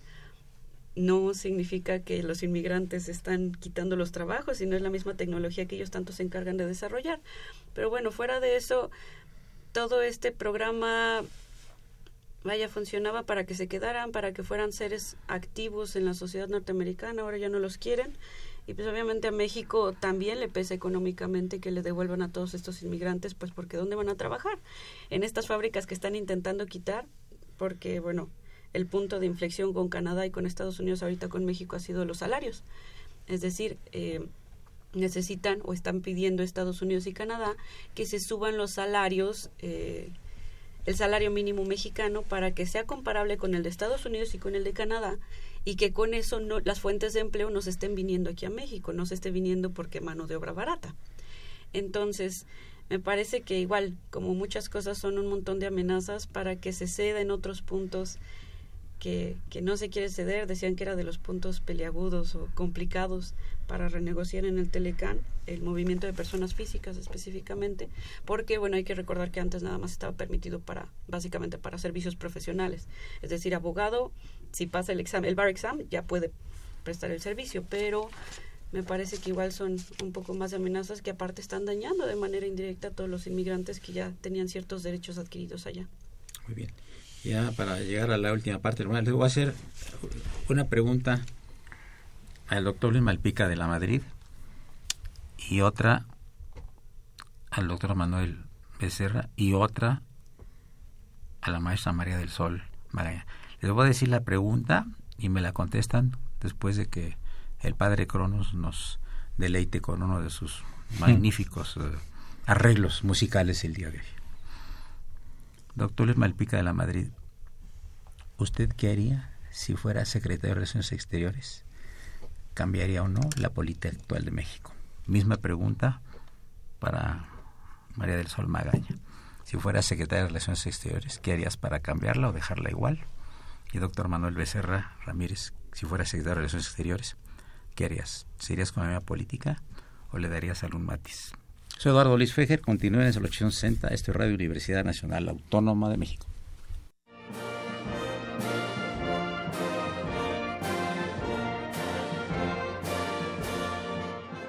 no significa que los inmigrantes están quitando los trabajos, sino es la misma tecnología que ellos tanto se encargan de desarrollar. Pero bueno, fuera de eso, todo este programa, vaya, funcionaba para que se quedaran, para que fueran seres activos en la sociedad norteamericana, ahora ya no los quieren. Y pues obviamente a México también le pesa económicamente que le devuelvan a todos estos inmigrantes, pues porque ¿dónde van a trabajar? En estas fábricas que están intentando quitar, porque bueno, el punto de inflexión con Canadá y con Estados Unidos, ahorita con México, ha sido los salarios. Es decir, eh, necesitan o están pidiendo Estados Unidos y Canadá que se suban los salarios, eh, el salario mínimo mexicano, para que sea comparable con el de Estados Unidos y con el de Canadá y que con eso no, las fuentes de empleo no se estén viniendo aquí a México, no se esté viniendo porque mano de obra barata. Entonces, me parece que igual, como muchas cosas, son un montón de amenazas para que se ceda en otros puntos que, que no se quiere ceder. Decían que era de los puntos peliagudos o complicados para renegociar en el Telecán, el movimiento de personas físicas específicamente, porque, bueno, hay que recordar que antes nada más estaba permitido para, básicamente, para servicios profesionales. Es decir, abogado, si pasa el examen, el bar exam, ya puede prestar el servicio, pero me parece que igual son un poco más amenazas que aparte están dañando de manera indirecta a todos los inmigrantes que ya tenían ciertos derechos adquiridos allá. Muy bien. Ya para llegar a la última parte, hermano, le voy a hacer una pregunta al doctor Luis Malpica de la Madrid y otra al doctor Manuel Becerra y otra a la maestra María del Sol Magaña. Les voy a decir la pregunta y me la contestan después de que el padre Cronos nos deleite con uno de sus *laughs* magníficos eh, arreglos musicales el día de hoy. Doctor Luis Malpica de la Madrid, ¿usted qué haría si fuera secretario de Relaciones Exteriores? ¿Cambiaría o no la política actual de México? Misma pregunta para María del Sol Magaña. Si fuera secretaria de Relaciones Exteriores, ¿qué harías para cambiarla o dejarla igual? Y doctor Manuel Becerra Ramírez, si fuera secretario de Relaciones Exteriores, ¿qué harías? ¿Serías con la misma política o le darías algún matiz? Soy Eduardo Luis Fejer, continúen en el 860, esto es Radio Universidad Nacional Autónoma de México.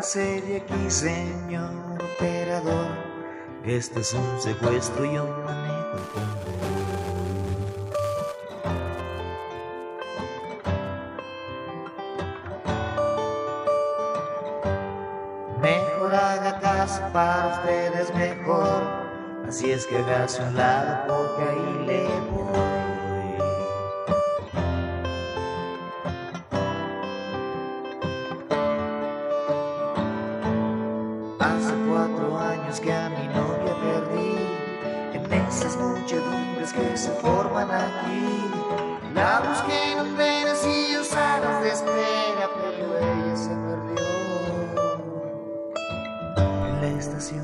De aquí, señor operador. Este es un secuestro y yo manejo. Mejor haga caso para ustedes mejor. Así es que hágase un lado porque ahí le voy.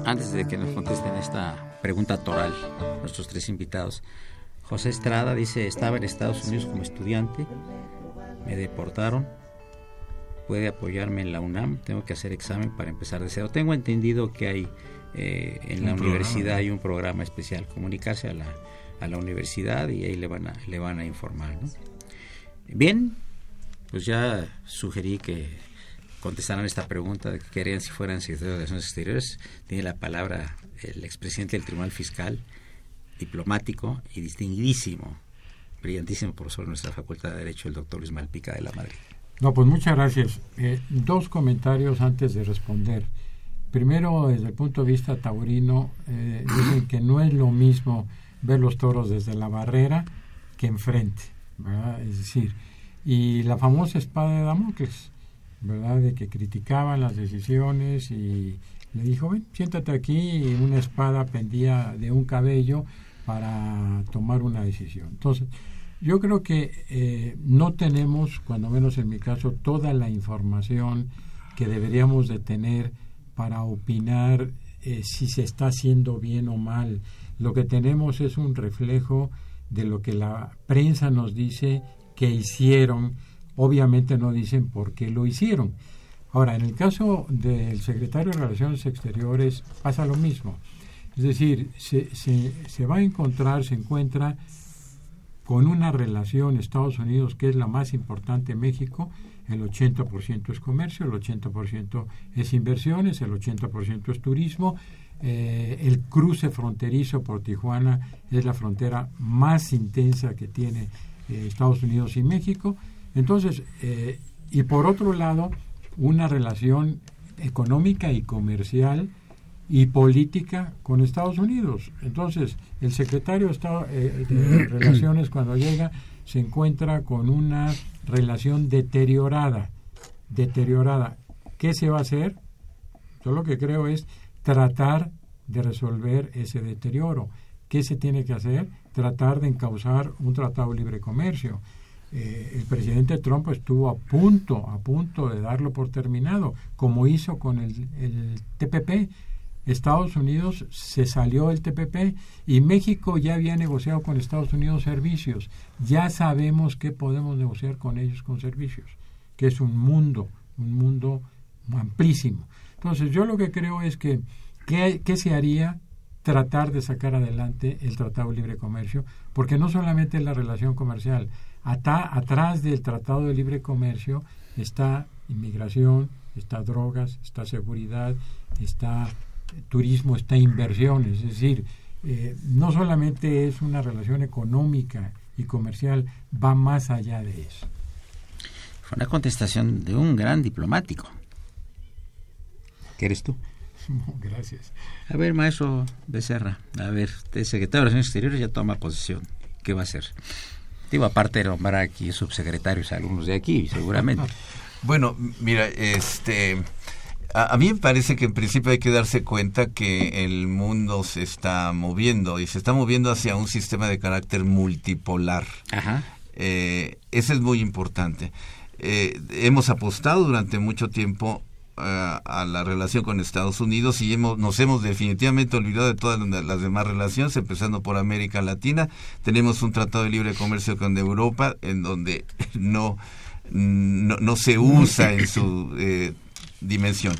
Antes de que nos contesten esta pregunta toral, nuestros tres invitados, José Estrada dice, estaba en Estados Unidos como estudiante, me deportaron, puede apoyarme en la UNAM, tengo que hacer examen para empezar de cero. Tengo entendido que hay eh, en la Un universidad programa. hay un programa especial, comunicarse a la, a la universidad y ahí le van a, le van a informar. ¿no? Bien, pues ya sugerí que contestaran esta pregunta de que querían si fueran secretarios de Relaciones Exteriores. Tiene la palabra el expresidente del Tribunal Fiscal, diplomático y distinguidísimo, brillantísimo profesor de nuestra Facultad de Derecho, el doctor Luis Malpica de la Madrid. No, pues muchas gracias. Eh, dos comentarios antes de responder. Primero, desde el punto de vista taurino, eh, *clears throat* dicen que no es lo mismo ver los toros desde la barrera que enfrente, ¿verdad? Es decir, y la famosa espada de Damocles, ¿verdad? De que criticaban las decisiones y le dijo, ven, siéntate aquí y una espada pendía de un cabello para tomar una decisión. Entonces, yo creo que eh, no tenemos, cuando menos en mi caso, toda la información que deberíamos de tener para opinar eh, si se está haciendo bien o mal. Lo que tenemos es un reflejo de lo que la prensa nos dice que hicieron. Obviamente no dicen por qué lo hicieron. Ahora, en el caso del secretario de Relaciones Exteriores pasa lo mismo. Es decir, se, se, va a encontrar, se encuentra con una relación Estados Unidos que es la más importante en México, el 80% es comercio, el 80% es inversiones, el 80% es turismo, eh, el cruce fronterizo por Tijuana es la frontera más intensa que tiene eh, Estados Unidos y México. Entonces, eh, y por otro lado, una relación económica y comercial y política con Estados Unidos. Entonces, el secretario de, Estado, eh, de *clears throat* Relaciones cuando llega se encuentra con una relación deteriorada, deteriorada. ¿Qué se va a hacer? Yo lo que creo es tratar de resolver ese deterioro. ¿Qué se tiene que hacer? Tratar de encauzar un tratado de libre comercio. Eh, el presidente Trump estuvo a punto, a punto de darlo por terminado, como hizo con el, el TPP. Estados Unidos se salió del TPP y México ya había negociado con Estados Unidos servicios. Ya sabemos que podemos negociar con ellos con servicios, que es un mundo, un mundo amplísimo. Entonces yo lo que creo es que, ¿qué, se haría? Tratar de sacar adelante el Tratado de Libre Comercio, porque no solamente es la relación comercial, Ata, atrás del Tratado de Libre Comercio está inmigración, está drogas, está seguridad, está turismo, está inversión, es decir, eh, no solamente es una relación económica y comercial, va más allá de eso. Fue una contestación de un gran diplomático. ¿Qué eres tú? *laughs* Gracias. A ver, maestro Becerra, a ver, usted secretario de Relaciones Exteriores ya toma posición. ¿Qué va a hacer? Digo, aparte de nombrar aquí subsecretarios algunos de aquí, seguramente. *laughs* Bueno, mira, este... A, a, mí me parece que en principio hay que darse cuenta que el mundo se está moviendo y se está moviendo hacia un sistema de carácter multipolar. Ajá. Eh, eso es muy importante. Eh, hemos apostado durante mucho tiempo uh, a la relación con Estados Unidos y hemos, nos hemos definitivamente olvidado de todas las demás relaciones, empezando por América Latina. Tenemos un tratado de libre comercio con Europa en donde *laughs* no, no, se usa en su eh, dimensión.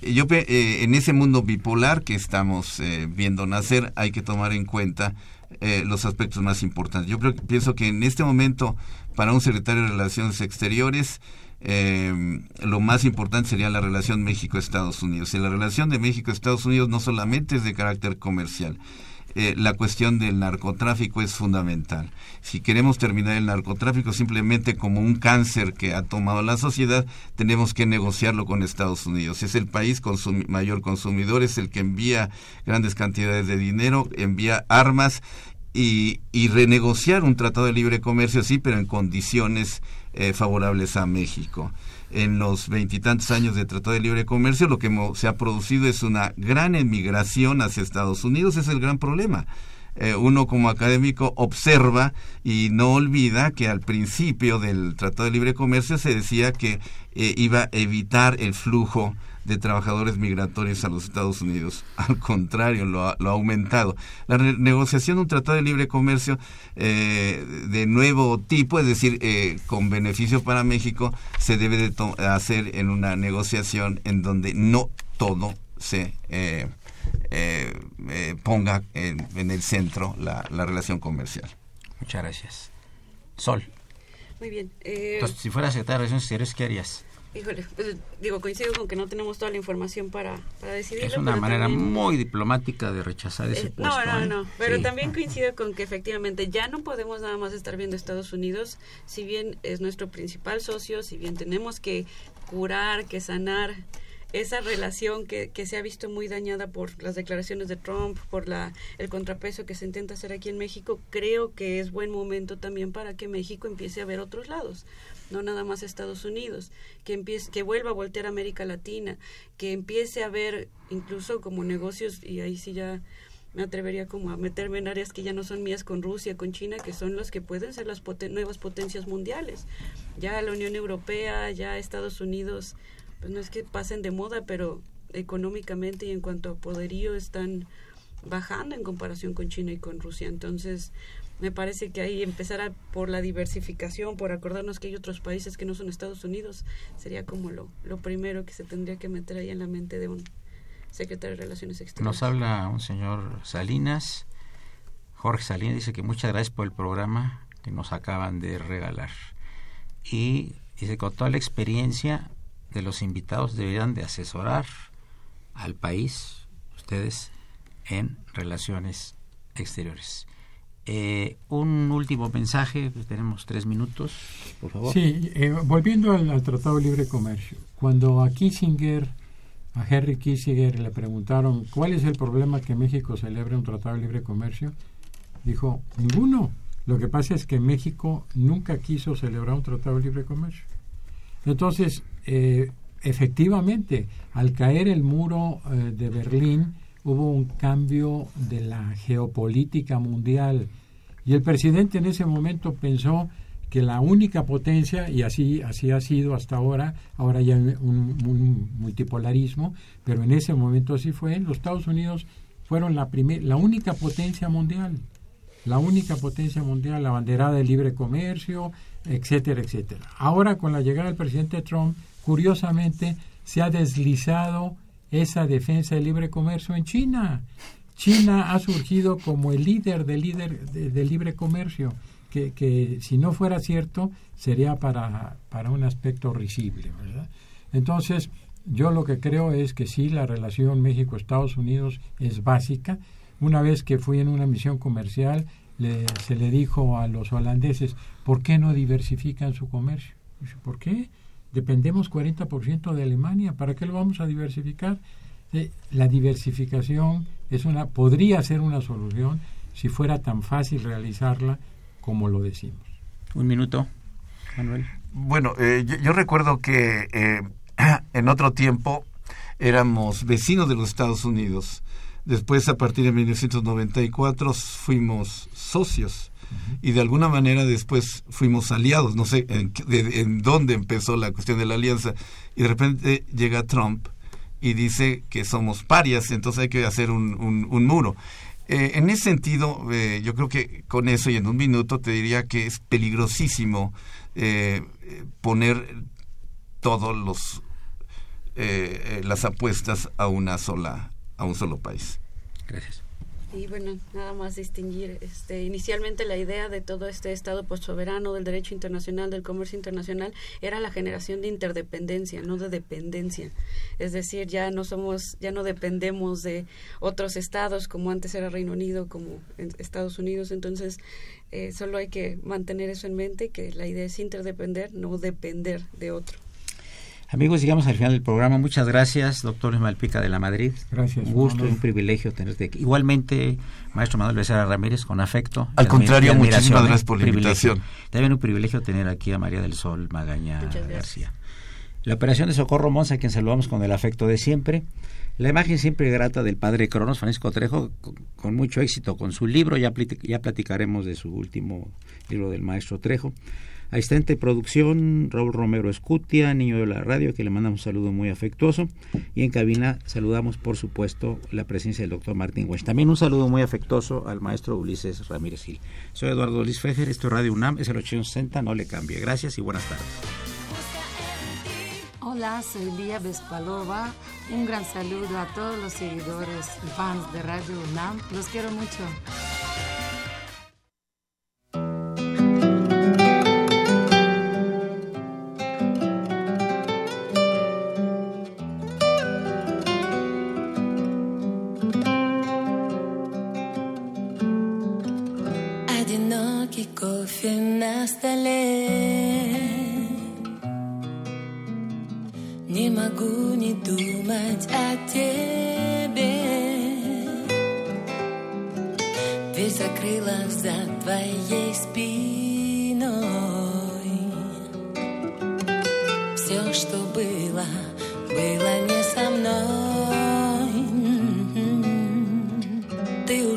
Yo eh, en ese mundo bipolar que estamos eh, viendo nacer hay que tomar en cuenta eh, los aspectos más importantes. Yo pienso que en este momento para un secretario de Relaciones Exteriores eh, lo más importante sería la relación México-Estados Unidos. Y la relación de México-Estados Unidos no solamente es de carácter comercial, eh, la cuestión del narcotráfico es fundamental. Si queremos terminar el narcotráfico simplemente como un cáncer que ha tomado la sociedad, tenemos que negociarlo con Estados Unidos. Es el país mayor consumidor, es el que envía grandes cantidades de dinero, envía armas y, y renegociar un tratado de libre comercio, sí, pero en condiciones eh, favorables a México. en los veintitantos años de Tratado de Libre Comercio, lo que se ha producido es una gran emigración hacia Estados Unidos, es el gran problema. Eh, uno como académico observa y no olvida que al principio del Tratado de Libre Comercio se decía que eh, iba a evitar el flujo de trabajadores migratorios a los Estados Unidos. *laughs* Al contrario, lo ha, lo ha aumentado. La negociación de un tratado de libre comercio eh, de nuevo tipo, es decir, eh, con beneficio para México, se debe de hacer en una negociación en donde no todo se eh, ponga en, en, el centro la, la, relación comercial. Muchas gracias. Sol. Muy bien. Entonces, si fuera secretaria de Relaciones Exteriores, ¿qué harías? Híjole, pues, digo, coincido con que no tenemos toda la información para, para decidirlo. Es una manera también, muy diplomática de rechazar ese eh, puesto. No, no, ¿eh? no, pero sí. también coincido con que efectivamente ya no podemos nada más estar viendo Estados Unidos, si bien es nuestro principal socio, si bien tenemos que curar, que sanar esa relación que, que, se ha visto muy dañada por las declaraciones de Trump, por la, el contrapeso que se intenta hacer aquí en México, creo que es buen momento también para que México empiece a ver otros lados no nada más Estados Unidos, que empiece, que vuelva a voltear a América Latina, que empiece a ver incluso como negocios, y ahí sí ya me atrevería como a meterme en áreas que ya no son mías con Rusia, con China, que son los que pueden ser las poten nuevas potencias mundiales. Ya la Unión Europea, ya Estados Unidos, pues no es que pasen de moda, pero económicamente y en cuanto a poderío están bajando en comparación con China y con Rusia. Entonces, me parece que ahí empezar a, por la diversificación, por acordarnos que hay otros países que no son Estados Unidos, sería como lo, lo primero que se tendría que meter ahí en la mente de un secretario de Relaciones Exteriores. Nos habla un señor Salinas, Jorge Salinas, dice que muchas gracias por el programa que nos acaban de regalar. Y dice, con toda la experiencia de los invitados deberían de asesorar al país, ustedes, en relaciones exteriores. Eh, un último mensaje, pues tenemos tres minutos, por favor. Sí, eh, volviendo al, al, Tratado de Libre Comercio, cuando a Kissinger, a Henry Kissinger le preguntaron cuál es el problema que México celebre un Tratado de Libre Comercio, dijo, ninguno. Lo que pasa es que México nunca quiso celebrar un Tratado de Libre Comercio. Entonces, eh, efectivamente, al caer el muro eh, de Berlín, hubo un cambio de la geopolítica mundial y el presidente en ese momento pensó que la única potencia, y así, así ha sido hasta ahora, ahora ya un, un multipolarismo, pero en ese momento así fue, los Estados Unidos fueron la, primer, la única potencia mundial, la única potencia mundial, la banderada de libre comercio, etcétera, etcétera. Ahora con la llegada del presidente Trump, curiosamente se ha deslizado esa defensa del libre comercio en China. China ha surgido como el líder del líder de libre comercio, que, que, si no fuera cierto sería para, para un aspecto risible, ¿verdad? Entonces, yo lo que creo es que sí, la relación México-Estados Unidos es básica. Una vez que fui en una misión comercial, le, se le dijo a los holandeses, ¿por qué no diversifican su comercio? ¿por qué? Dependemos 40% de Alemania, ¿para qué lo vamos a diversificar? Eh, la diversificación es una podría ser una solución si fuera tan fácil realizarla como lo decimos. Un minuto, Manuel. Bueno, eh, yo, yo, recuerdo que eh, *clears throat* en otro tiempo éramos vecinos de los Estados Unidos. Después, a partir de 1994, fuimos socios y de alguna manera después fuimos aliados, no sé en, de, dónde empezó la cuestión de la alianza, y de repente llega Trump y dice que somos parias, entonces hay que hacer un, muro. Eh, en ese sentido, eh, yo creo que con eso y en un minuto te diría que es peligrosísimo eh, poner todos los las apuestas a una sola a un solo país. Gracias. Y bueno, nada más distinguir este, inicialmente la idea de todo este Estado postsoberano del derecho internacional, del comercio internacional, era la generación de interdependencia, no de dependencia. Es decir, ya no somos, ya no dependemos de otros estados como antes era Reino Unido, como Estados Unidos. Entonces, eh, solo hay que mantener eso en mente, que la idea es interdepender, no depender de otro. Amigos, llegamos al final del programa. Muchas gracias, doctor Malpica de la Madrid. Gracias. Un gusto y un privilegio tenerte aquí. Igualmente, maestro Manuel Becerra Ramírez, con afecto. Al contrario, muchísimas gracias por la invitación. También un privilegio tener aquí a María del Sol Magaña García. La operación de Socorro Monza, a quien saludamos con el afecto de siempre. La imagen siempre grata del padre Cronos, Francisco Trejo, con, mucho éxito con su libro. Ya, ya platicaremos de su último libro del maestro Trejo. Asistente de producción, Raúl Romero Escutia, niño de la radio, que le mandamos un saludo muy afectuoso. Y en cabina saludamos, por supuesto, la presencia del doctor Martín Wesch. También un saludo muy afectuoso al maestro Ulises Ramírez Gil. Soy Eduardo Luis Fejer, esto es Radio UNAM, es el 860, no le cambie. Gracias y buenas tardes. Hola, soy Lía Vespalova. Un gran saludo a todos los seguidores y fans de Radio UNAM. Los quiero mucho.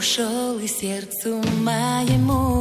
Ушел и сердцу моему